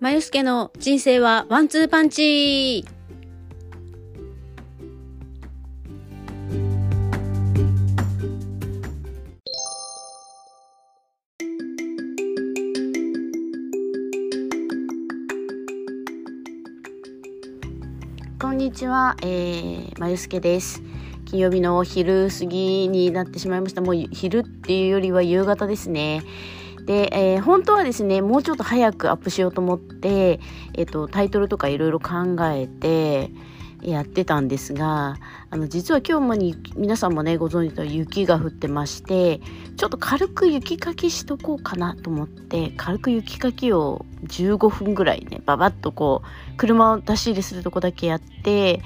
まゆすけの人生はワンツーパンチ。こんにちは、えー、まゆすけです。金曜日の昼過ぎになってしまいました。もう昼っていうよりは夕方ですね。で、えー、本当はですね、もうちょっと早くアップしようと思って、えっ、ー、と、タイトルとかいろいろ考えて、やってたんですが、あの、実は今日もに、皆さんもね、ご存知の雪が降ってまして、ちょっと軽く雪かきしとこうかなと思って、軽く雪かきを15分ぐらいね、ババッとこう、車を出し入れするとこだけやって、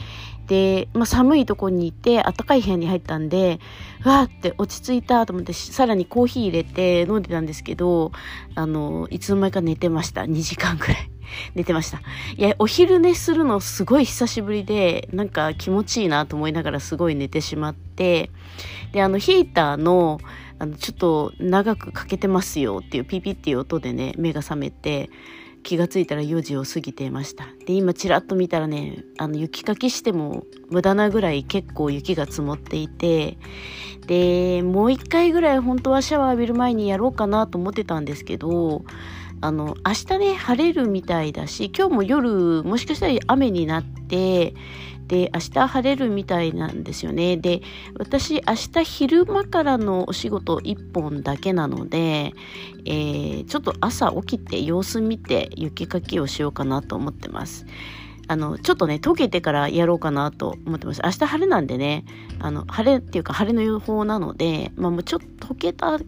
で、まあ、寒いとこにいて、暖かい部屋に入ったんで、わーって落ち着いたと思って、さらにコーヒー入れて飲んでたんですけど、あの、いつの間にか寝てました。2時間くらい。寝てました。いや、お昼寝するのすごい久しぶりで、なんか気持ちいいなと思いながらすごい寝てしまって、で、あの、ヒーターの、あの、ちょっと長くかけてますよっていうピピっていう音でね、目が覚めて、気がついたら4時を過ぎていました。で、今ちらっと見たらね、あの雪かきしても無駄なぐらい結構雪が積もっていて、で、もう一回ぐらい本当はシャワー浴びる前にやろうかなと思ってたんですけど、あの、明日ね、晴れるみたいだし、今日も夜、もしかしたら雨になって、で、明日晴れるみたいなんですよね。で、私、明日昼間からのお仕事1本だけなので、えー、ちょっと朝起きて様子見て雪かきをしようかなと思ってます。あの、ちょっとね、溶けてからやろうかなと思ってます。明日晴れなんでね、あの、晴れっていうか晴れの予報なので、まあもうちょっと溶けた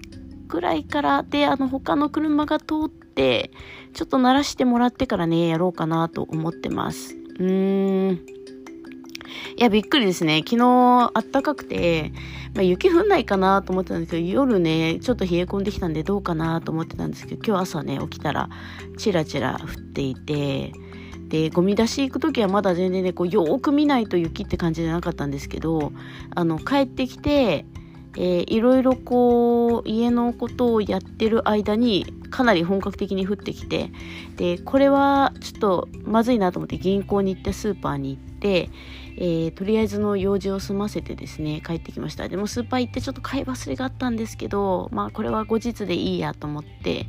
ぐらいからで、あの、他の車が通って、ちょっと鳴らしてもらってからね、やろうかなと思ってます。うーん。いや、びっくりですね。昨日、あったかくて、まあ、雪降んないかなと思ってたんですけど、夜ね、ちょっと冷え込んできたんでどうかなと思ってたんですけど、今日朝ね、起きたら、チラチラ降っていて、で、ゴミ出し行く時はまだ全然ね、こう、よーく見ないと雪って感じじゃなかったんですけど、あの、帰ってきて、えー、いろいろこう家のことをやってる間にかなり本格的に降ってきてでこれはちょっとまずいなと思って銀行に行ってスーパーに行ってえー、とりあえずの用事を済ませてですね帰ってきました。でもスーパー行ってちょっと買い忘れがあったんですけどまあこれは後日でいいやと思って、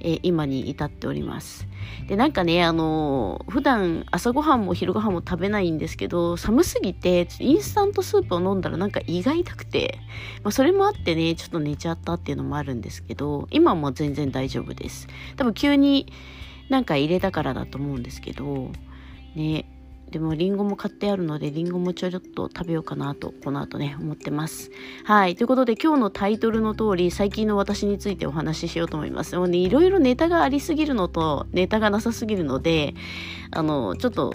えー、今に至っております。でなんかねあのー、普段朝ごはんも昼ごはんも食べないんですけど寒すぎてインスタントスープを飲んだらなんか胃が痛くて、まあ、それもあってねちょっと寝ちゃったっていうのもあるんですけど今も全然大丈夫です。多分急になんか入れたからだと思うんですけどねでもリンゴも買ってあるのでリンゴもちょっと食べようかなとこの後ね思ってます。はい。ということで今日のタイトルの通り最近の私についてお話ししようと思います。もうねいろいろネタがありすぎるのとネタがなさすぎるのであのちょっと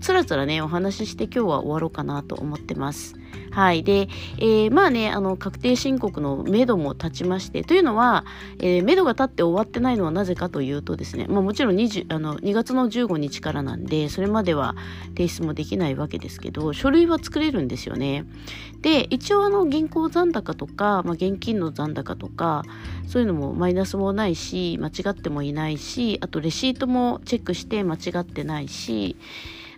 つらつらねお話しして今日は終わろうかなと思ってますはい。で、えー、まあね、あの、確定申告の目処も立ちまして、というのは、えー、目処が立って終わってないのはなぜかというとですね、まあもちろん20あの2月の15日からなんで、それまでは提出もできないわけですけど、書類は作れるんですよね。で、一応あの、銀行残高とか、まあ現金の残高とか、そういうのもマイナスもないし、間違ってもいないし、あとレシートもチェックして間違ってないし、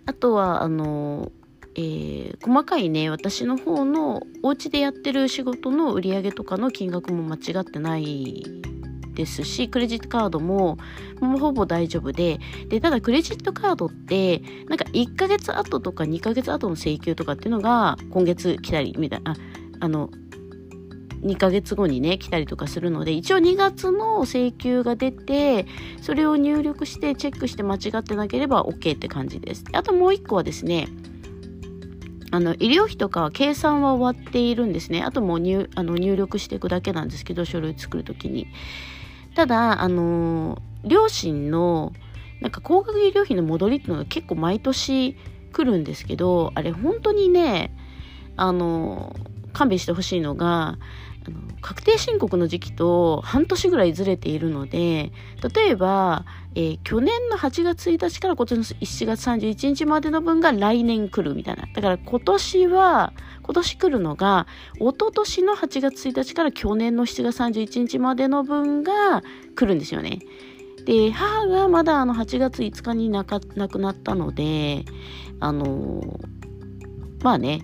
あとは、あの、えー、細かいね私の方のお家でやってる仕事の売り上げとかの金額も間違ってないですしクレジットカードももうほぼ大丈夫ででただクレジットカードってなんか1ヶ月後とか2ヶ月後の請求とかっていうのが今月来たりみたいなああの2ヶ月後にね来たりとかするので一応2月の請求が出てそれを入力してチェックして間違ってなければ OK って感じです。あともう1個はですねあの医療費とかは計算は終わっているんですね。あともう入あの入力していくだけなんですけど書類作る時に。ただあの両親のなんか高額医療費の戻りっていうのが結構毎年来るんですけどあれ本当にねあの勘弁してほしいのが確定申告の時期と半年ぐらいずれているので例えば、えー、去年の8月1日から今年の7月31日までの分が来年来るみたいな。だから今年は今年来るのが一昨年の8月1日から去年の7月31日までの分が来るんですよね。で母がまだあの8月5日に亡くなったのであのまあね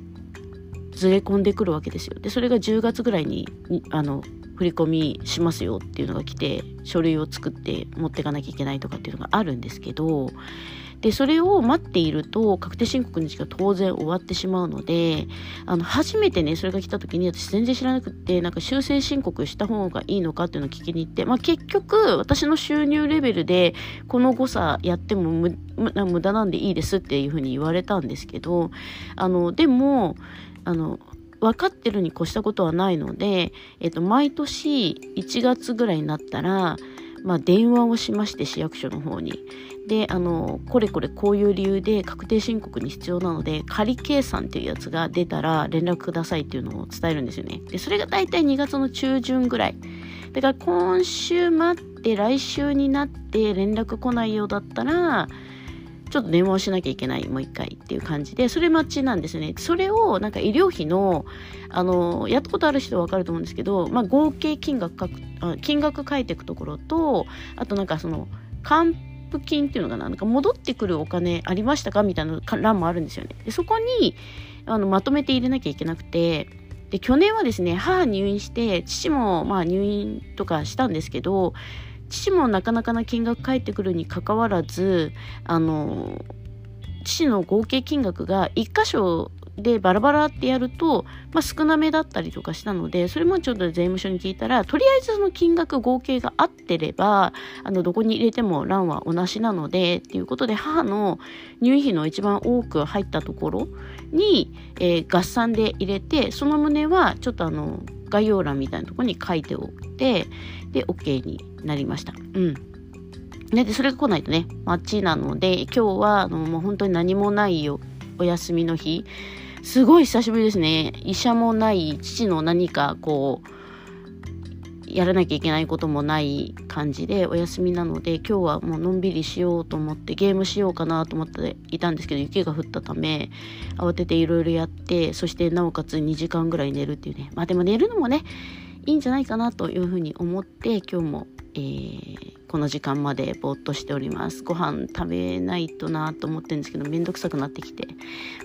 ずれ込んでくるわけですよ。でそれが10月ぐらいにあの振り込みしますよっていうのが来て書類を作って持っていかなきゃいけないとかっていうのがあるんですけどでそれを待っていると確定申告の時期が当然終わってしまうのであの初めてねそれが来た時に私全然知らなくてなんか修正申告した方がいいのかっていうのを聞きに行って、まあ、結局私の収入レベルでこの誤差やっても無駄なんでいいですっていうふうに言われたんですけどあのでもあの分かってるに越したことはないので、えっと、毎年1月ぐらいになったら、まあ、電話をしまして市役所の方に。であのこれこれこういう理由で確定申告に必要なので仮計算っていうやつが出たら連絡くださいっていうのを伝えるんですよね。でそれが大体2月の中旬ぐらい。だから今週待って来週になって連絡来ないようだったらちょっと電話をしなきゃいけないもう一回っていう感じでそれ待ちなんですね。それをなんか医療費のあのやったことある人は分かると思うんですけど、まあ、合計金額書く金額書いていくところとあとなんかその還付金っていうのかな。なんか戻ってくるお金ありましたかみたいな欄もあるんですよね。でそこにあのまとめて入れなきゃいけなくてで去年はですね母入院して父もまあ入院とかしたんですけど父もなかなかな金額返ってくるにかかわらずあの父の合計金額が1箇所でバラバラってやると、まあ、少なめだったりとかしたのでそれもちょっと税務署に聞いたらとりあえずその金額合計が合ってればあのどこに入れても欄は同じなのでっていうことで母の入院費の一番多く入ったところに、えー、合算で入れてその旨はちょっとあの概要欄みたいなところに書いておいてで OK になりました。うん。ね、でそれが来ないとね待ちなので今日はあのもう本当に何もないよお休みの日。すごい久しぶりですね。医者もない父の何かこうやらなきゃいけないこともない感じでお休みなので今日はもうのんびりしようと思ってゲームしようかなと思っていたんですけど雪が降ったため慌てていろいろやってそしてなおかつ2時間ぐらい寝るっていうね。まあでも寝るのもねいいんじゃないかなというふうに思って今日も、えー、この時間までぼーっとしております。ご飯食べないとなと思ってるんですけどめんどくさくなってきて。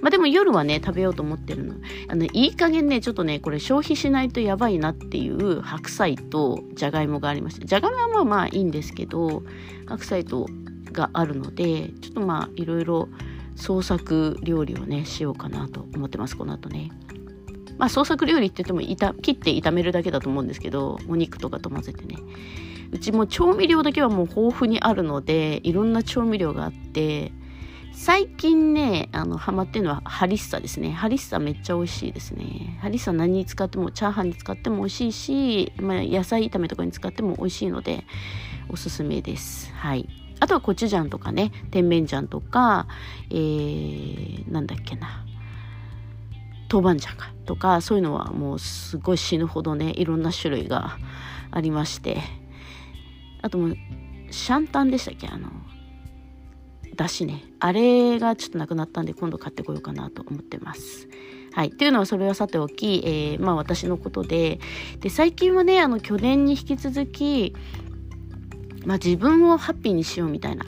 まあでも夜はね食べようと思ってるの。あのいい加減ねちょっとねこれ消費しないとやばいなっていう白菜とじゃがいもがありまして。じゃがいもはまあまあいいんですけど白菜とがあるのでちょっとまあいろいろ創作料理をねしようかなと思ってますこの後ね。まあ創作料理って言っても切って炒めるだけだと思うんですけどお肉とかと混ぜてね。うちも調味料だけはもう豊富にあるのでいろんな調味料があって最近ねあのハマってるのはハリッサですね。ハリッサめっちゃ美味しいですね。ハリッサ何に使ってもチャーハンに使っても美味しいし、まあ、野菜炒めとかに使っても美味しいのでおすすめです。はい。あとはコチュジャンとかね甜麺醤とかえー、なんだっけな。豆板醤かとかそういうのはもうすごい死ぬほどねいろんな種類がありまして。あともうシャンタンでしたっけ？あのだしね。あれがちょっとなくなったんで今度買ってこようかなと思ってます。はい。っていうのはそれはさておき、えー、まあ私のことで、で、最近はね、あの、去年に引き続き、まあ自分をハッピーにしようみたいな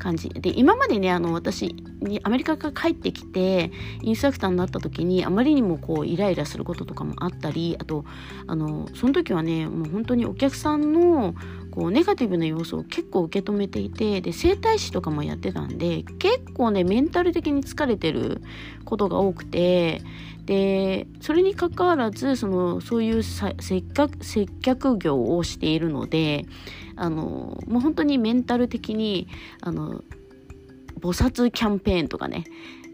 感じ。で今までねあの私にアメリカから帰ってきてインストラクターになった時にあまりにもこうイライラすることとかもあったりあとあのその時はねもう本当にお客さんのこうネガティブな要素を結構受け止めていてで整体師とかもやってたんで結構ねメンタル的に疲れてることが多くてでそれにかかわらずそのそういう接客接客業をしているのであのもう本当にメンタル的にあの菩薩キャンペーンとかね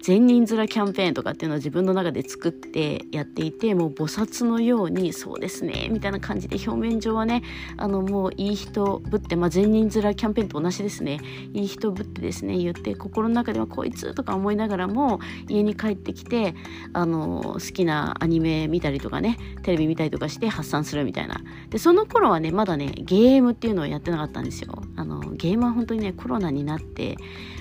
善人面キャンペーンとかっていうのを自分の中で作ってやっていてもう菩薩のようにそうですねみたいな感じで表面上はねあのもういい人ぶって、まあ、善人面キャンペーンと同じですね。いい人ぶってですね言って心の中ではこいつとか思いながらも家に帰ってきてあの好きなアニメ見たりとかねテレビ見たりとかして発散するみたいな。でその頃はねまだねゲームっていうのをやってなかったんですよ。あのゲームは本当にねコロナになって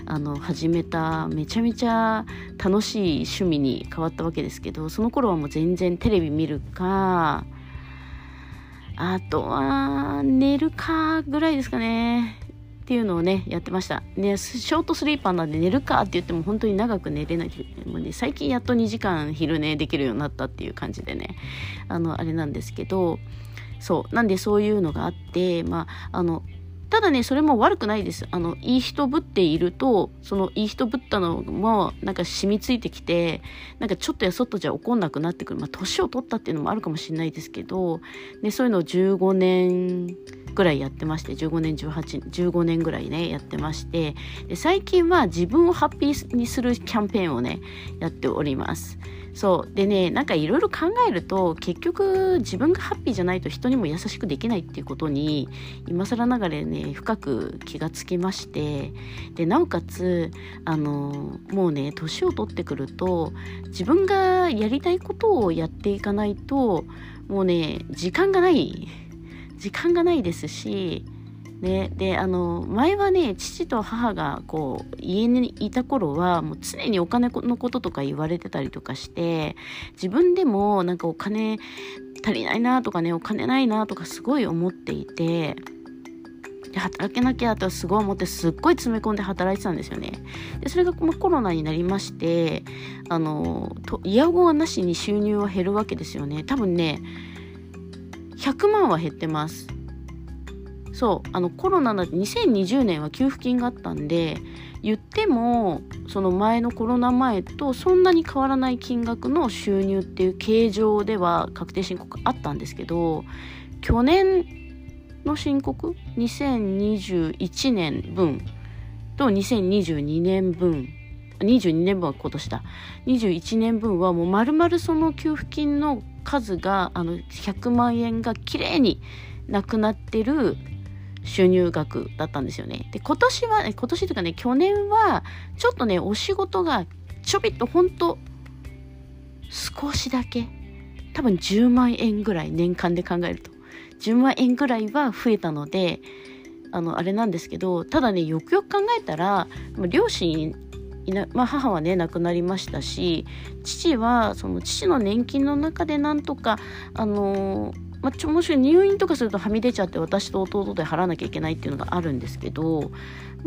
あの始めためちゃめちゃ楽しい趣味に変わったわけですけどその頃はもう全然テレビ見るかあとは寝るかぐらいですかね。っていうのをねやってました。ねショートスリーパーなんで寝るかって言っても本当に長く寝れない。もう、ね、最近やっと2時間昼寝できるようになったっていう感じでね。あのあれなんですけどそう。なんでそういうのがあってまああのただね、それも悪くないです。あの、いい人ぶっていると、そのいい人ぶったのも、なんか染みついてきて、なんかちょっとやそっとじゃ怒んなくなってくる。まあ、年を取ったっていうのもあるかもしれないですけど、ね、そういうのを15年ぐらいやってまして、15年、18、15年ぐらいね、やってまして、最近は自分をハッピーにするキャンペーンをね、やっております。そう。でねなんかいろいろ考えると結局自分がハッピーじゃないと人にも優しくできないっていうことに今更ながらね深く気がつきましてでなおかつあのもうね年を取ってくると自分がやりたいことをやっていかないともうね時間がない。時間がないですしね、であの前はね父と母がこう家にいた頃はもう常にお金のこととか言われてたりとかして自分でもなんかお金足りないなとかねお金ないなとかすごい思っていてで働けなきゃとすごい思ってすっごい詰め込んで働いてたんですよね。でそれがこのコロナになりましてあのと嫌ごはなしに収入は減るわけですよね。多分ね100万は減ってます。そうあのコロナだって2020年は給付金があったんで言ってもその前のコロナ前とそんなに変わらない金額の収入っていう形状では確定申告あったんですけど去年の申告2021年分と2022年分22年分は今年だ。21年分はもう丸々その給付金の数があの100万円がきれいになくなってる収入額だったんですよね。で、今年は、今年というかね、去年は、ちょっとね、お仕事がちょびっとほんと、少しだけ、多分10万円ぐらい年間で考えると、10万円ぐらいは増えたので、あの、あれなんですけど、ただね、よくよく考えたら、両親いな、まあ、母はね亡くなりましたし父はその父の年金の中でなんとかあのまあ、ちょもし入院とかするとはみ出ちゃって私と弟で払わなきゃいけないっていうのがあるんですけど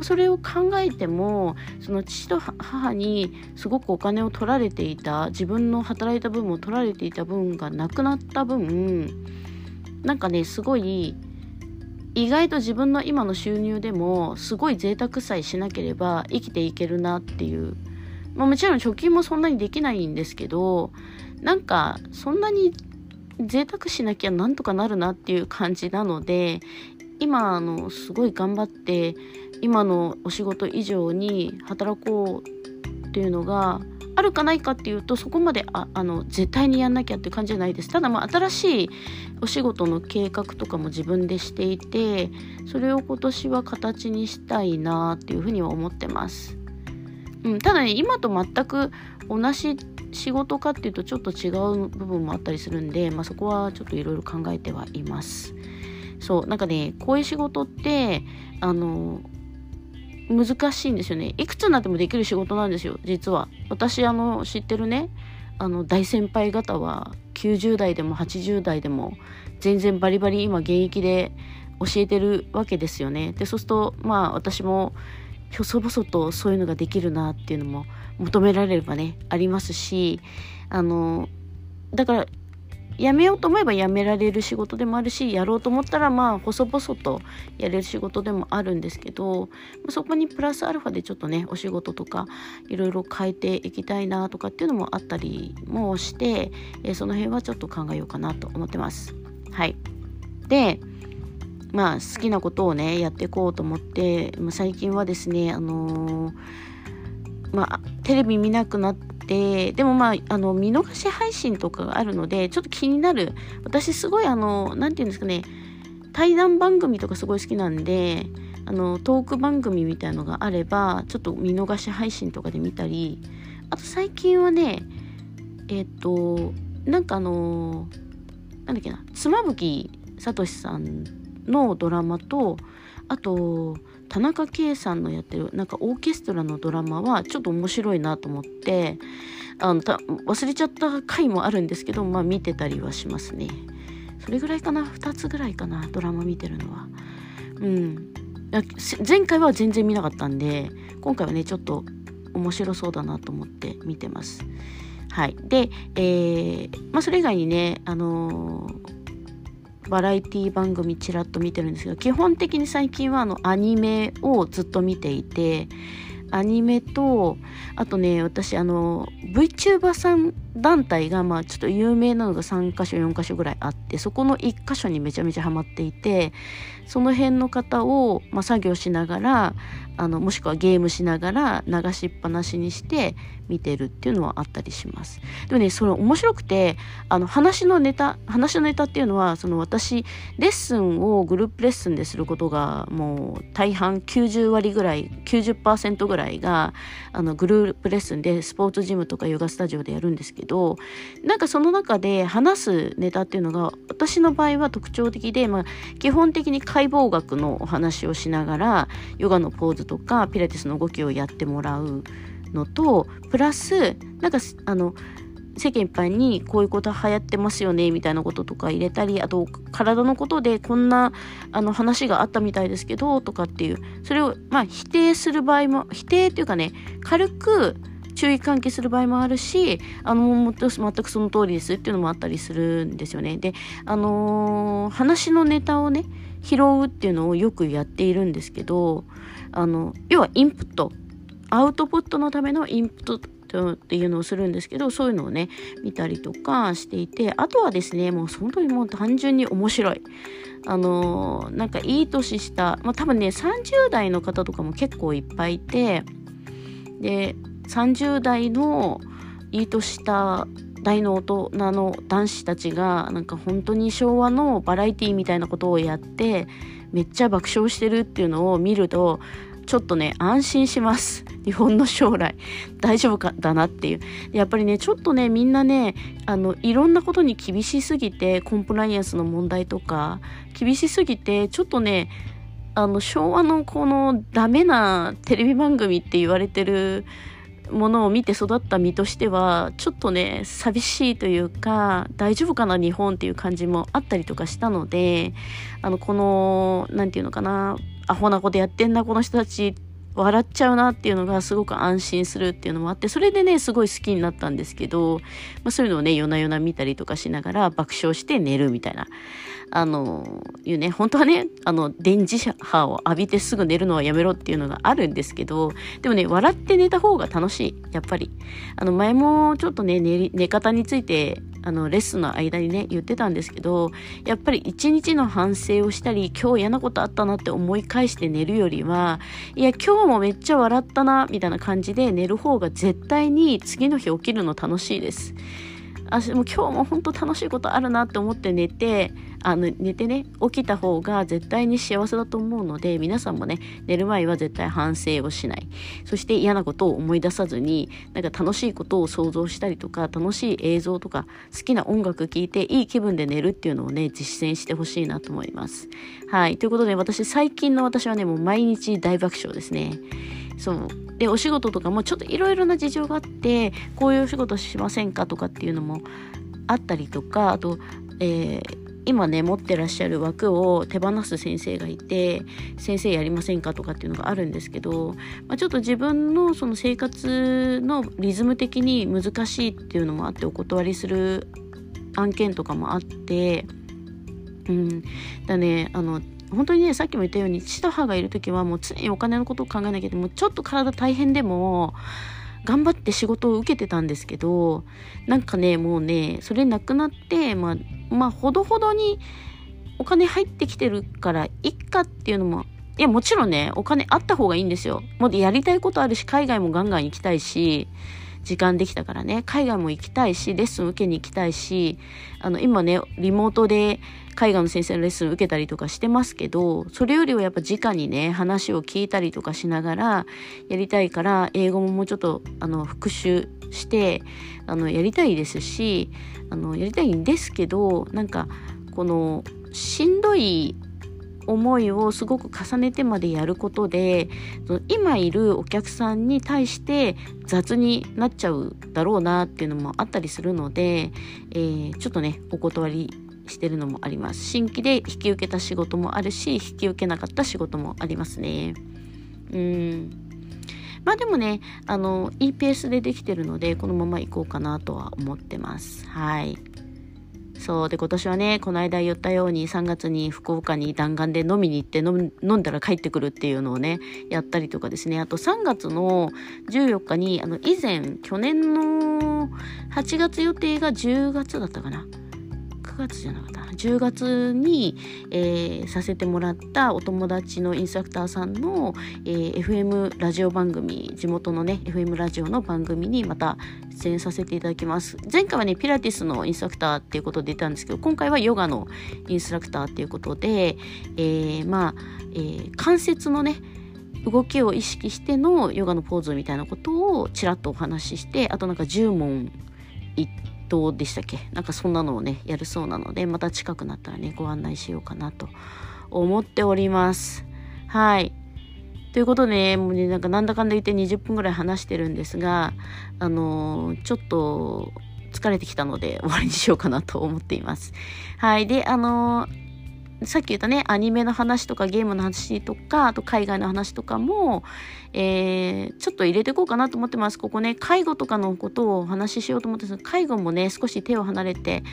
それを考えてもその父と母にすごくお金を取られていた自分の働いた分も取られていた分がなくなった分なんかねすごい意外と自分の今の収入でもすごい贅沢さえしなければ生きていけるなっていう、まあ、もちろん貯金もそんなにできないんですけどなんかそんなに贅沢しなきゃなんとかなるなっていう感じなので今あのすごい頑張って今のお仕事以上に働こうっていうのがあるかないかっていうとそこまでああの絶対にやんなきゃっていう感じじゃないです。ただまあ新しいお仕事の計画とかも自分でしていてそれを今年は形にしたいなっていうふうには思ってます、うん、ただね今と全く同じ仕事かっていうとちょっと違う部分もあったりするんで、まあ、そこはちょっといろいろ考えてはいます。そうなんかねこういう仕事ってあの難しいんですよね。いくつになってもできる仕事なんですよ実は。私あの知ってるねあの大先輩方は90代でも80代でも全然バリバリ今現役で教えてるわけですよね。でそうするとまあ私も細々とそういうのができるなっていうのも求められればねありますしあのだから辞めようと思えば辞められる仕事でもあるしやろうと思ったらまあ細々とやれる仕事でもあるんですけどそこにプラスアルファでちょっとねお仕事とかいろいろ変えていきたいなとかっていうのもあったりもして、その辺はちょっと考えようかなと思ってます。はいでまあ好きなことをねやっていこうと思って、まあ、最近はですねあのー、まあテレビ見なくなってでもまああの見逃し配信とかがあるのでちょっと気になる。私すごいあの何て言うんですかね対談番組とかすごい好きなんであのトーク番組みたいのがあればちょっと見逃し配信とかで見たりあと最近はねえっ、となんかあのなんだっけな妻夫木聡さんのドラマとあと田中圭さんのやってるなんかオーケストラのドラマはちょっと面白いなと思ってあの忘れちゃった回もあるんですけどまあ見てたりはしますね。それぐらいかな？2つぐらいかな？ドラマ見てるのは。うん。前回は全然見なかったんで今回はねちょっと面白そうだなと思って見てます。はい、で、えーまあ、それ以外にね、あのー、バラエティ番組ちらっと見てるんですけど基本的に最近はあのアニメをずっと見ていてアニメとあとね私あの VTuber さん団体がまあちょっと有名なのが3か所4か所ぐらいあってそこの1箇所にめちゃめちゃハマっていてその辺の方を、まあ、作業しながらあのもしくはゲームしながら流しっぱなしにして見てるっていうのはあったりします。でもねそれ面白くてあの話のネタ話のネタっていうのはその私レッスンをグループレッスンですることがもう大半90割ぐらい90%ぐらいがあのグループレッスンでスポーツジムとかヨガスタジオでやるんですけどなんかその中で話すネタっていうのが私の場合は特徴的で、まあ、基本的に解剖学のお話をしながらヨガのポーズとかピラティスの動きをやってもらうのとプラスなんかあの世間いっぱいにこういうこと流行ってますよねみたいなこととか入れたりあと体のことでこんなあの話があったみたいですけどとかっていうそれをまあ否定する場合も否定っていうかね軽く注意喚起する場合もあるしあの全くその通りですっていうのもあったりするんですよね。であのー、話のネタをね拾うっていうのをよくやっているんですけどあの要はインプットアウトプットのためのインプットっていうのをするんですけどそういうのをね見たりとかしていてあとはですねもう本当にもう単純に面白い。あのなんかいい年した、まあ、多分ね30代の方とかも結構いっぱいいてで30代のいい年した大の大人の男子たちがなんか本当に昭和のバラエティみたいなことをやってめっちゃ爆笑してるっていうのを見るとちょっとね安心します。日本の将来。大丈夫かだなっていう。やっぱりねちょっとねみんなねあのいろんなことに厳しすぎてコンプライアンスの問題とか厳しすぎてちょっとねあの昭和のこのダメなテレビ番組って言われてるものを見て育った身としてはちょっとね寂しいというか大丈夫かな日本っていう感じもあったりとかしたのであのこの何て言うのかなアホなことやってんなこの人たち笑っちゃうなっていうのがすごく安心するっていうのもあってそれでねすごい好きになったんですけど、まあ、そういうのをね夜な夜な見たりとかしながら爆笑して寝るみたいなあのいうね本当はねあの電磁波を浴びてすぐ寝るのはやめろっていうのがあるんですけどでもね笑って寝た方が楽しいやっぱりあの前もちょっとね寝方についてあのレッスンの間にね言ってたんですけどやっぱり一日の反省をしたり今日嫌なことあったなって思い返して寝るよりはいや今日もめっちゃ笑ったなみたいな感じで寝る方が絶対に次の日起きるの楽しいです。あもう今日も本当楽しいことあるなって思って寝てあの寝てね起きた方が絶対に幸せだと思うので皆さんもね寝る前は絶対反省をしない。そして嫌なことを思い出さずになんか楽しいことを想像したりとか楽しい映像とか好きな音楽聴いていい気分で寝るっていうのをね実践してほしいなと思います。はい。ということで私最近の私はねもう毎日大爆笑ですね。そう。でお仕事とかもちょっといろいろな事情があってこういうお仕事しませんかとかっていうのもあったりとかあと、えー今ね持ってらっしゃる枠を手放す先生がいて先生やりませんかとかっていうのがあるんですけど、まあ、ちょっと自分のその生活のリズム的に難しいっていうのもあってお断りする案件とかもあってうん。だねあの本当にねさっきも言ったように父と母がいる時はもう常にお金のことを考えなきゃいけない。もうちょっと体大変でも頑張って仕事を受けてたんですけどなんかねもうねそれなくなってまあまあほどほどにお金入ってきてるからいっかっていうのもいやもちろんねお金あった方がいいんですよ。もうやりたいことあるし海外もガンガン行きたいし時間できたからね。海外も行きたいしレッスン受けに行きたいしあの今ねリモートで海外の先生のレッスン受けたりとかしてますけどそれよりはやっぱ直にね話を聞いたりとかしながらやりたいから英語ももうちょっとあの復習してあのやりたいですしあのやりたいんですけどなんかこのしんどい思いをすごく重ねてまでやることで今いるお客さんに対して雑になっちゃうだろうなっていうのもあったりするので、えー、ちょっとねお断りしてるのもあります。新規で引き受けた仕事もあるし引き受けなかった仕事もありますね。うん。まあでもねあのいいペースでできてるのでこのまま行こうかなとは思ってます。はい。そうで今年はねこの間言ったように3月に福岡に弾丸で飲みに行って飲んだら帰ってくるっていうのをねやったりとかですね。あと3月の14日にあの以前去年の8月予定が10月だったかな。月じゃなかった10月に、えー、させてもらったお友達のインストラクターさんの、えー、FM ラジオ番組地元のね FM ラジオの番組にまた出演させていただきます。前回はねピラティスのインストラクターっていうことで出たんですけど今回はヨガのインストラクターっていうことで、えー、まあ、え、関節のね動きを意識してのヨガのポーズみたいなことをちらっとお話ししてあとなんか10問行ってどうでしたっけ？なんかそんなのをねやるそうなのでまた近くなったらねご案内しようかなと思っております。はい。ということで、ね、もうねなんかなんだかんだ言って20分ぐらい話してるんですがあのー、ちょっと疲れてきたので終わりにしようかなと思っています。はい。であのーさっき言ったね、アニメの話とかゲームの話とか、あと海外の話とかも、えー、ちょっと入れていこうかなと思ってます。ここね、介護とかのことをお話ししようと思ってます。介護もね、少し手を離れて、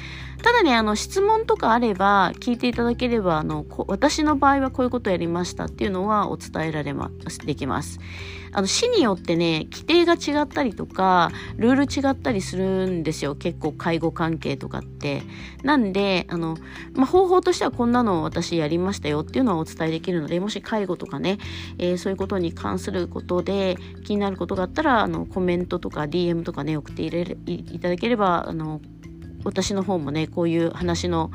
ただね、あの、質問とかあれば、聞いていただければ、あの、私の場合はこういうことやりましたっていうのはお伝えられま、できます。あの、市によってね、規定が違ったりとか、ルール違ったりするんですよ。結構介護関係とかって。なんで、あの、まあ、方法としてはこんなのを私やりましたよっていうのはお伝えできるので、もし介護とかね、えー、そういうことに関することで気になることがあったら、あの、コメントとか DM とかね、送っていれいただければ、あの、私の方もねこういう話の、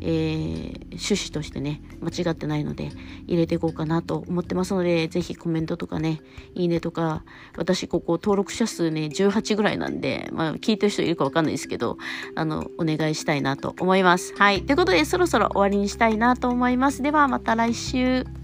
えー、趣旨としてね間違ってないので入れていこうかなと思ってますので是非コメントとかねいいねとか私ここ登録者数ね18ぐらいなんで、まあ、聞いてる人いるか分かんないですけどあのお願いしたいなと思います。はいということでそろそろ終わりにしたいなと思います。ではまた来週。